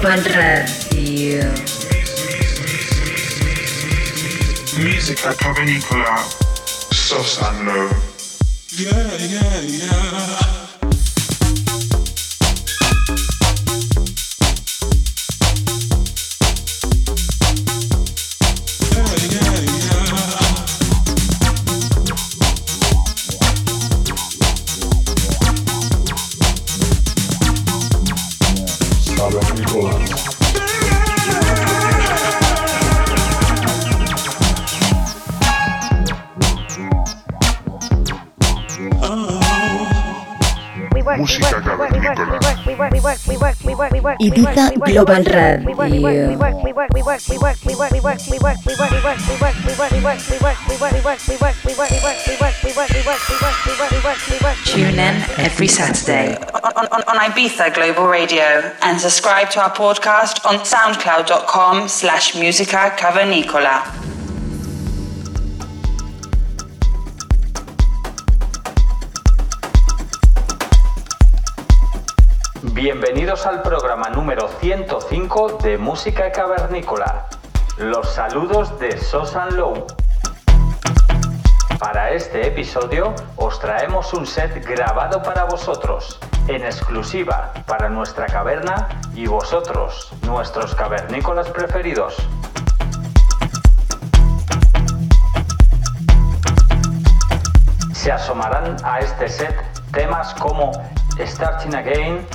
Ibiza Global Radio. Musica Cavernicola, Sosanlo. Yeah, yeah, yeah. Ibiza Global Radio. Tune in every Saturday on, on, on Ibiza Global Radio and subscribe to our podcast on soundcloud.com slash musica cavernicola. Bienvenidos al programa número 105 de Música Cavernícola. Los saludos de Sosan Low. Para este episodio os traemos un set grabado para vosotros, en exclusiva para nuestra caverna y vosotros, nuestros cavernícolas preferidos. Se asomarán a este set temas como Starting Again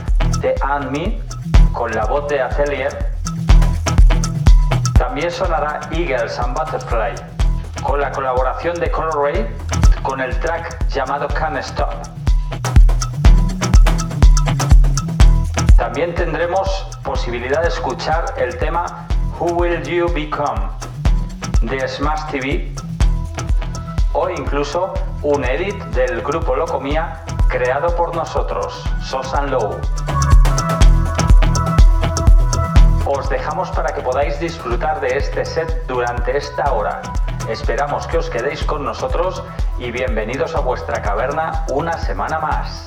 de And Me con la voz de Atelier. También sonará Eagles and Butterfly con la colaboración de Color Ray con el track llamado Can't Stop. También tendremos posibilidad de escuchar el tema Who Will You Become de Smash TV o incluso un edit del grupo Locomía creado por nosotros, Sosan Low. Os dejamos para que podáis disfrutar de este set durante esta hora. Esperamos que os quedéis con nosotros y bienvenidos a vuestra caverna una semana más.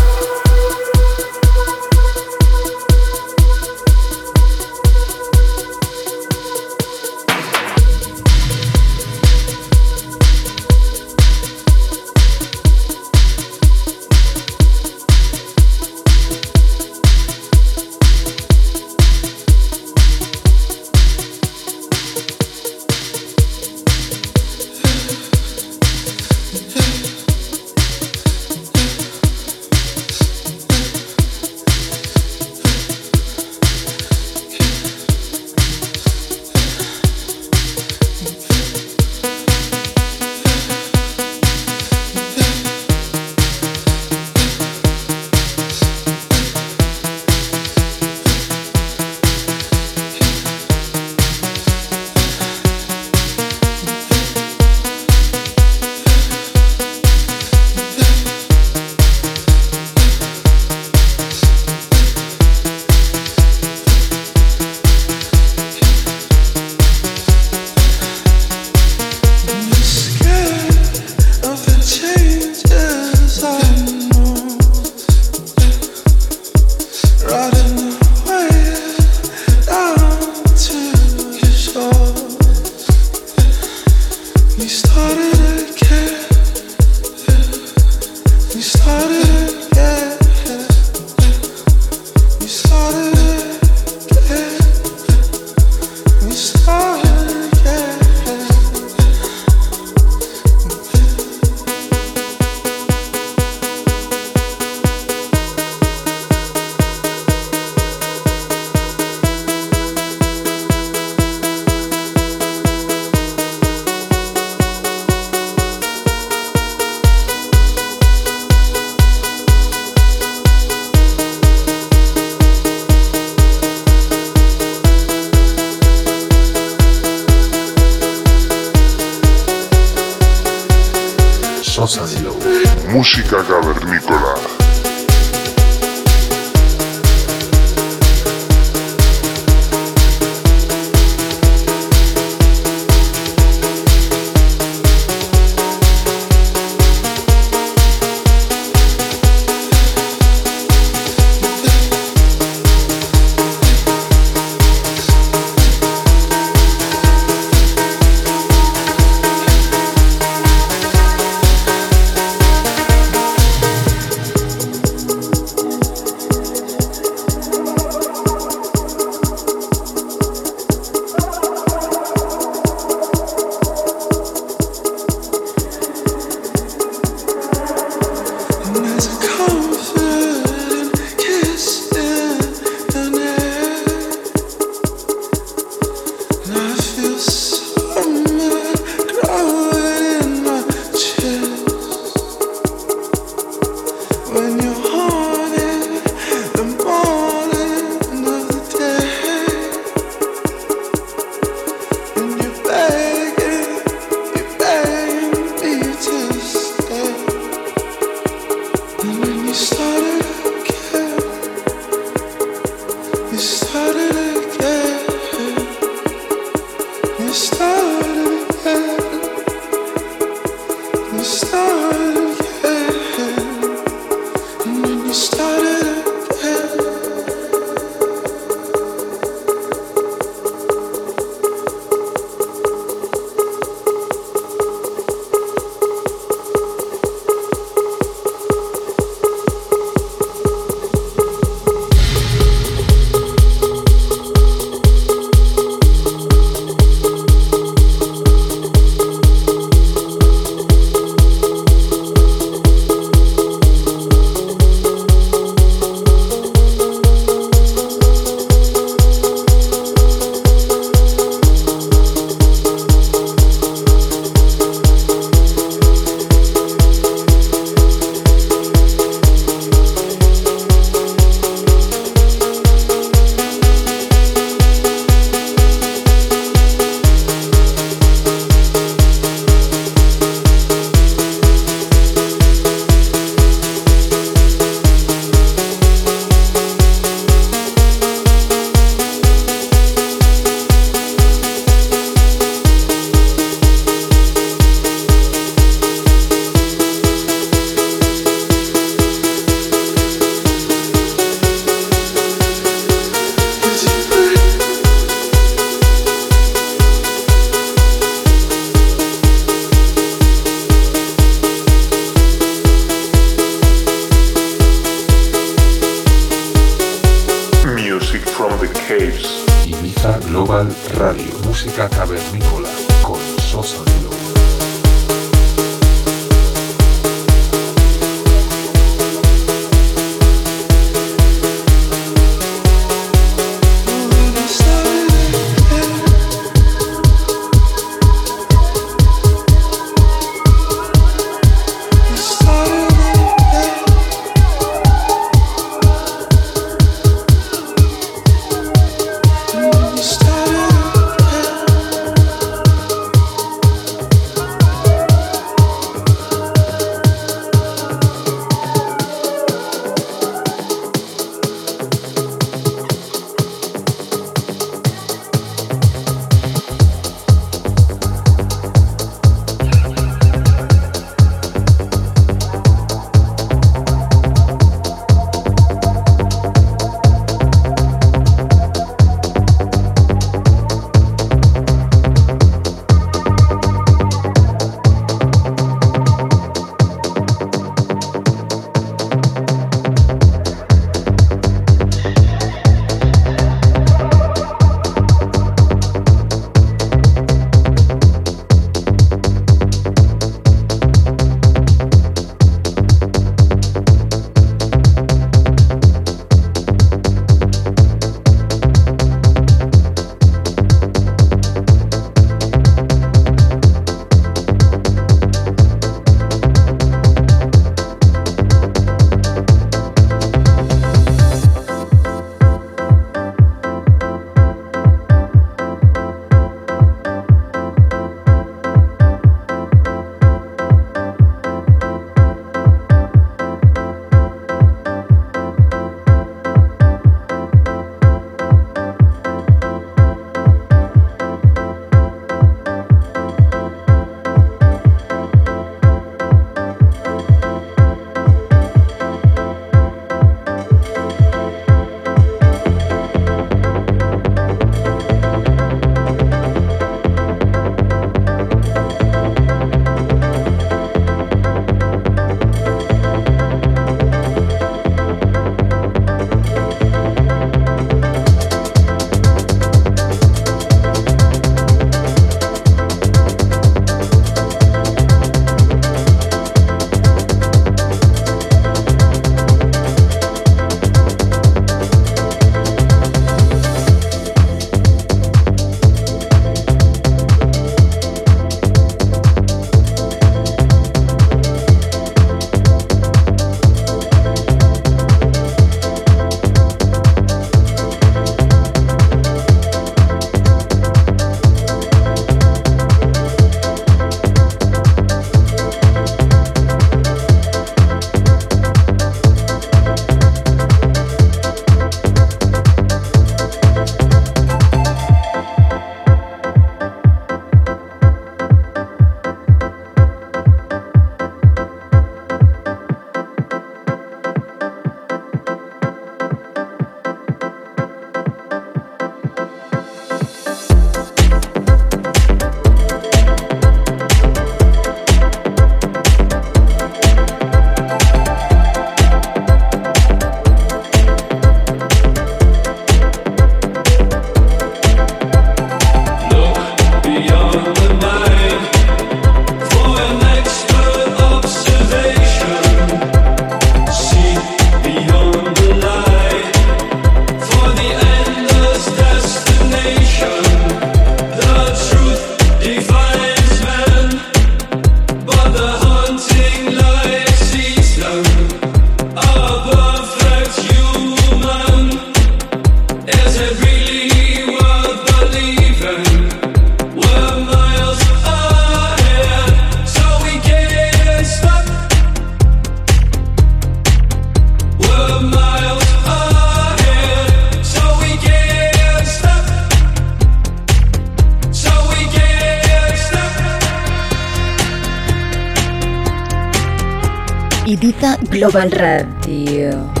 Global Radio.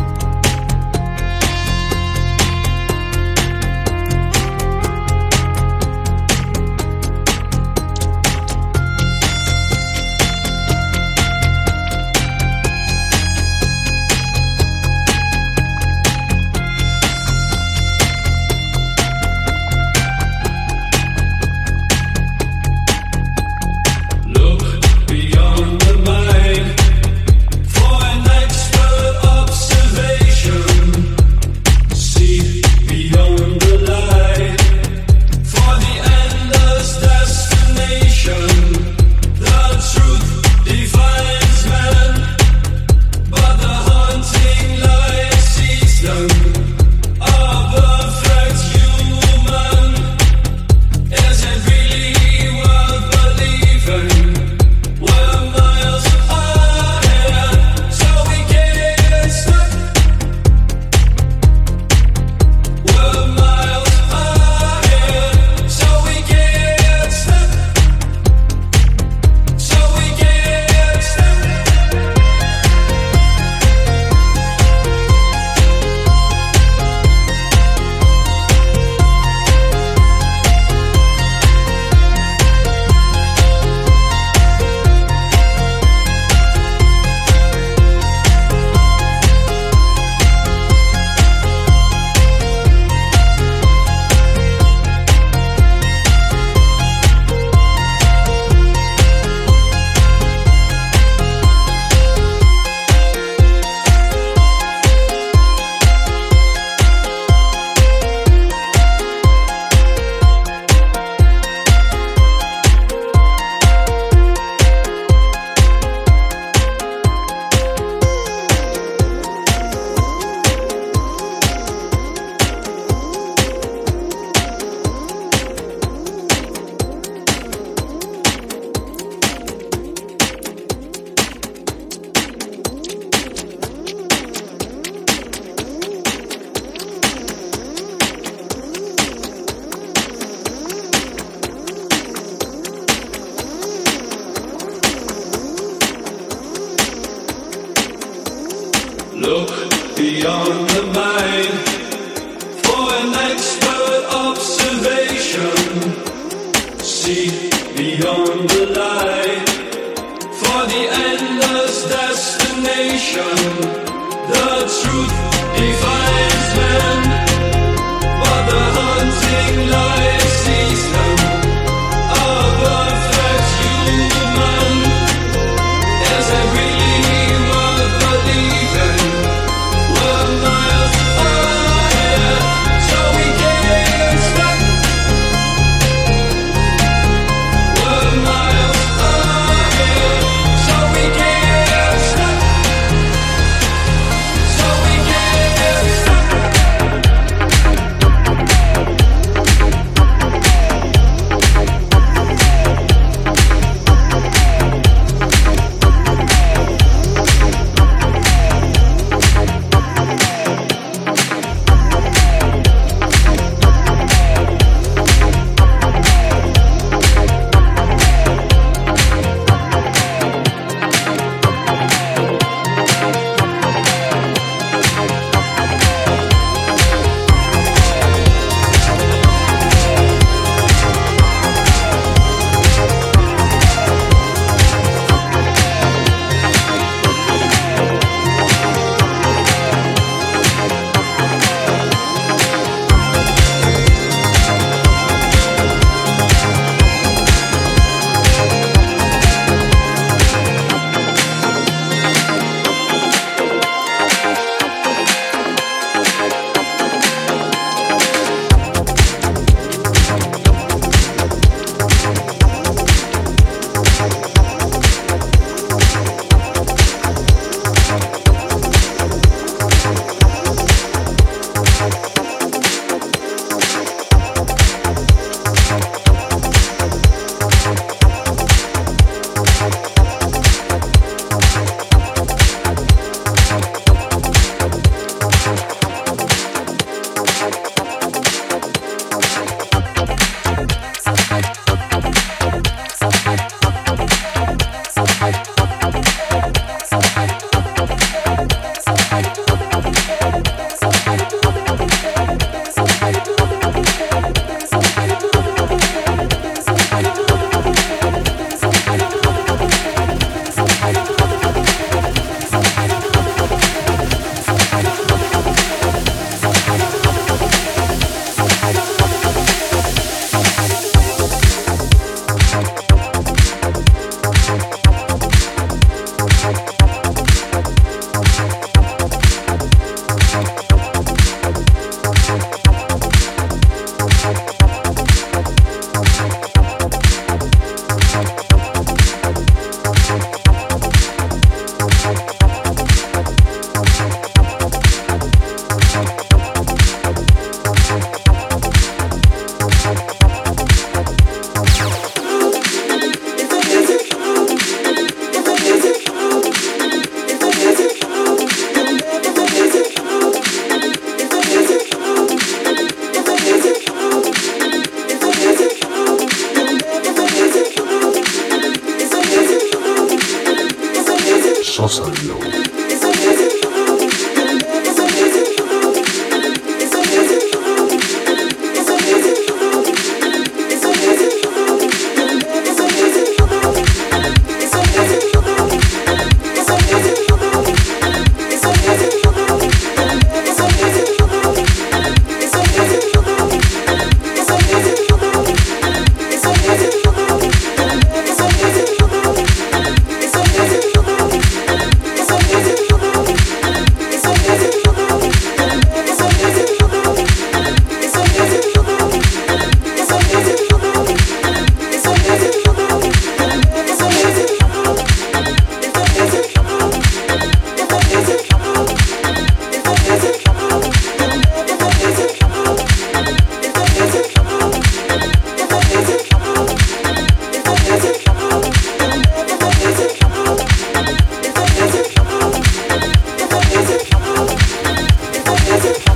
I said,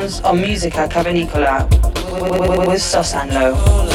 sounds on Musica Cavernicola with Sosanlo.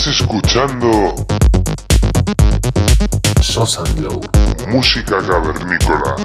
Estás escuchando Sosa música cavernícola.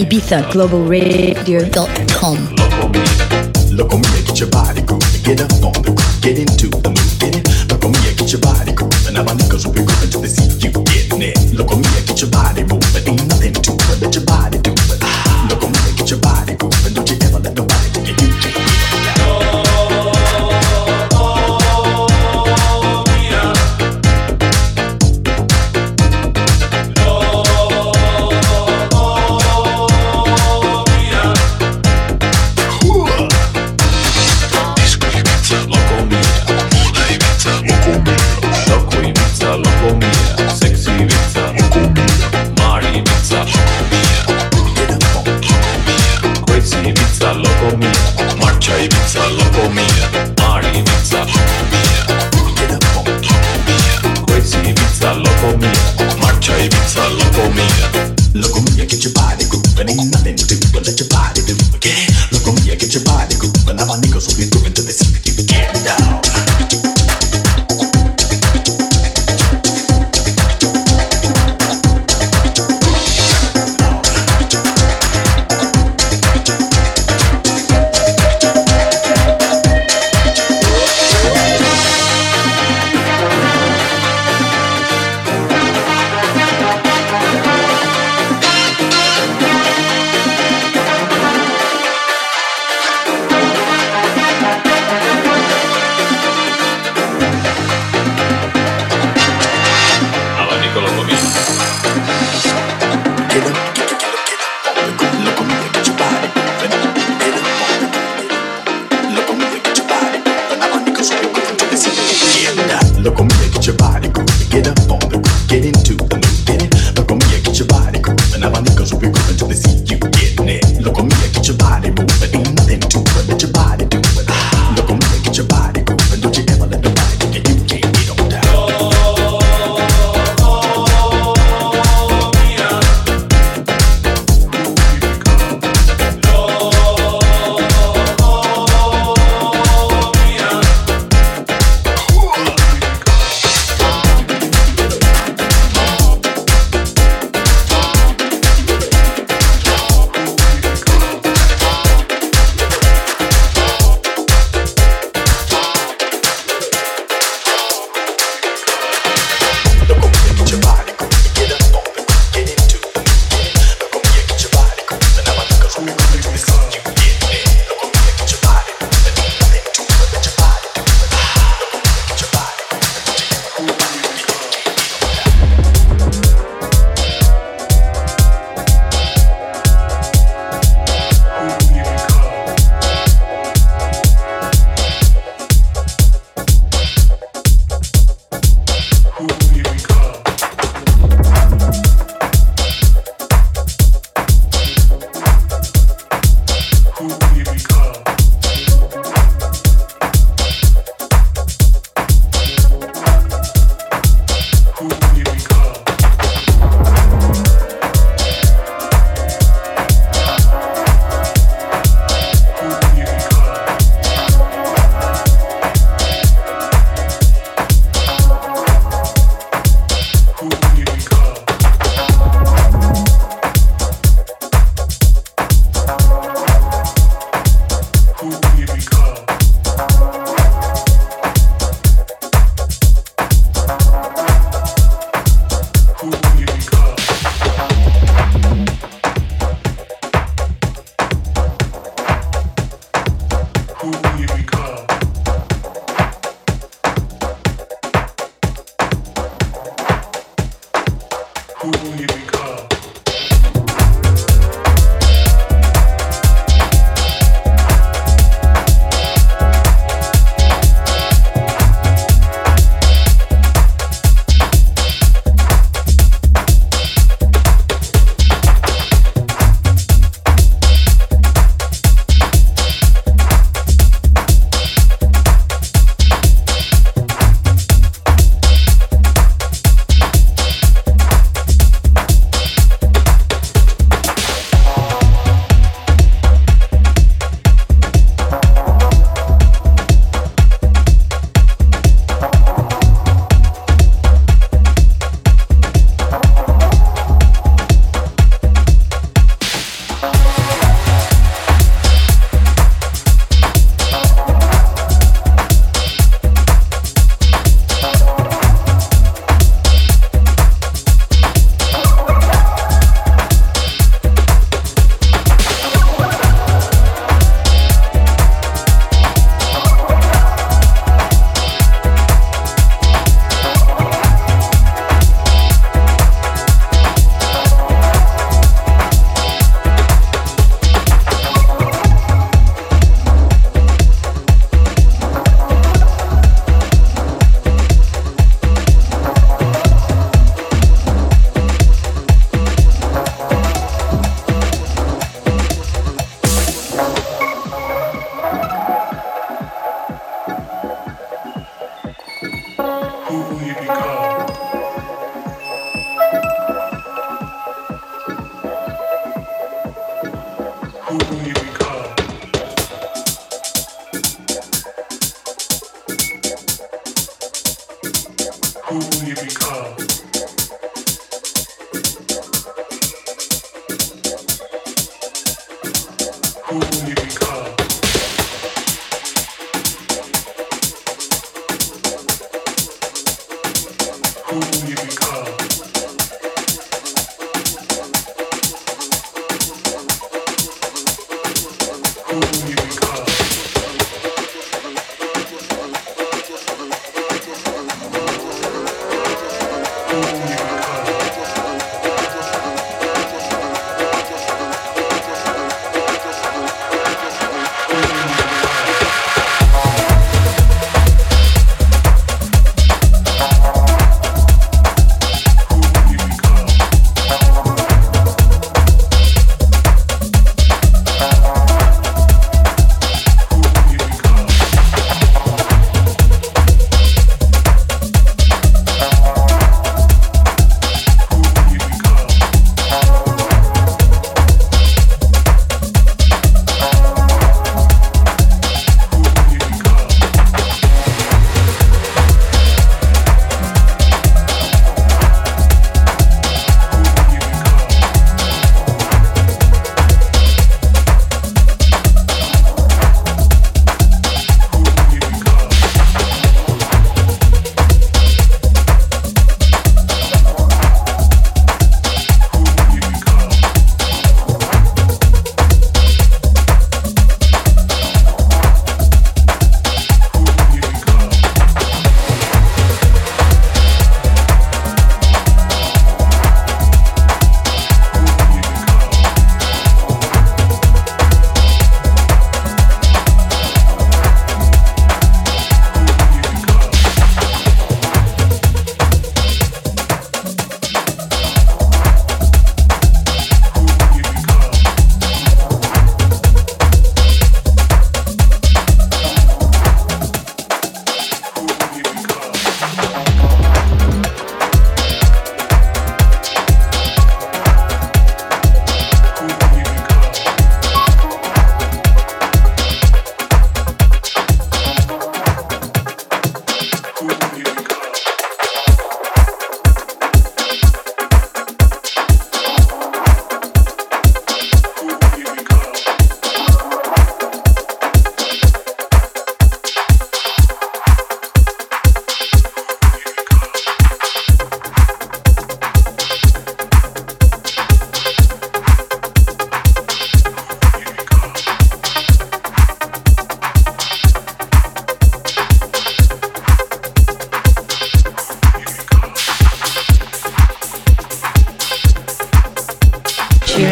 IbizaGlobalRadio.com. Look on me, get your body. Get up on the get into the mood, get it. Look on me, get your body. Now my niggas will be you it. Look on me, get your body moving.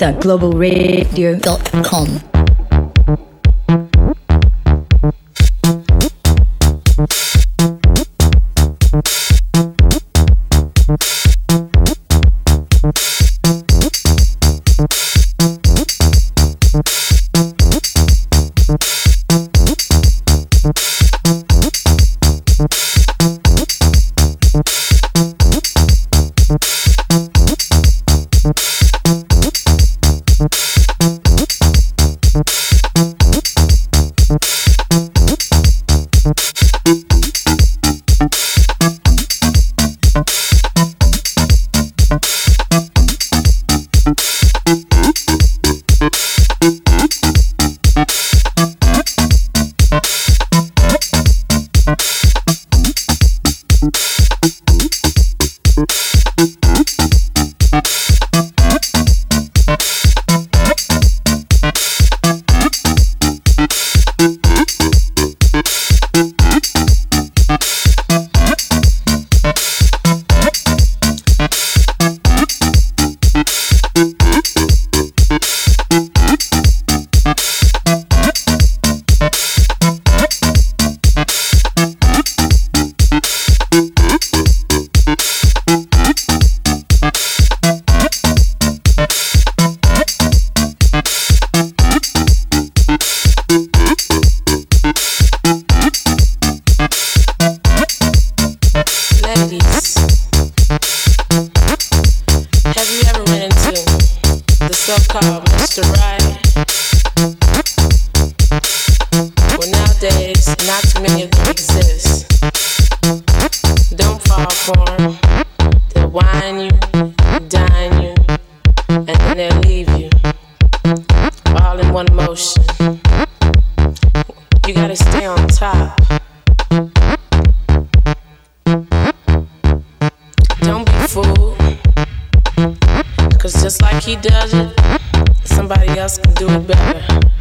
Global Radio.com. You gotta stay on top. Don't be fooled. Cause just like he does it, somebody else can do it better.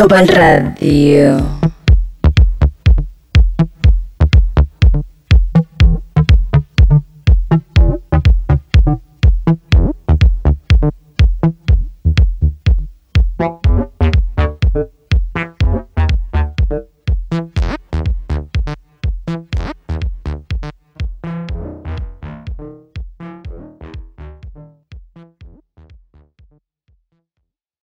Global Radio.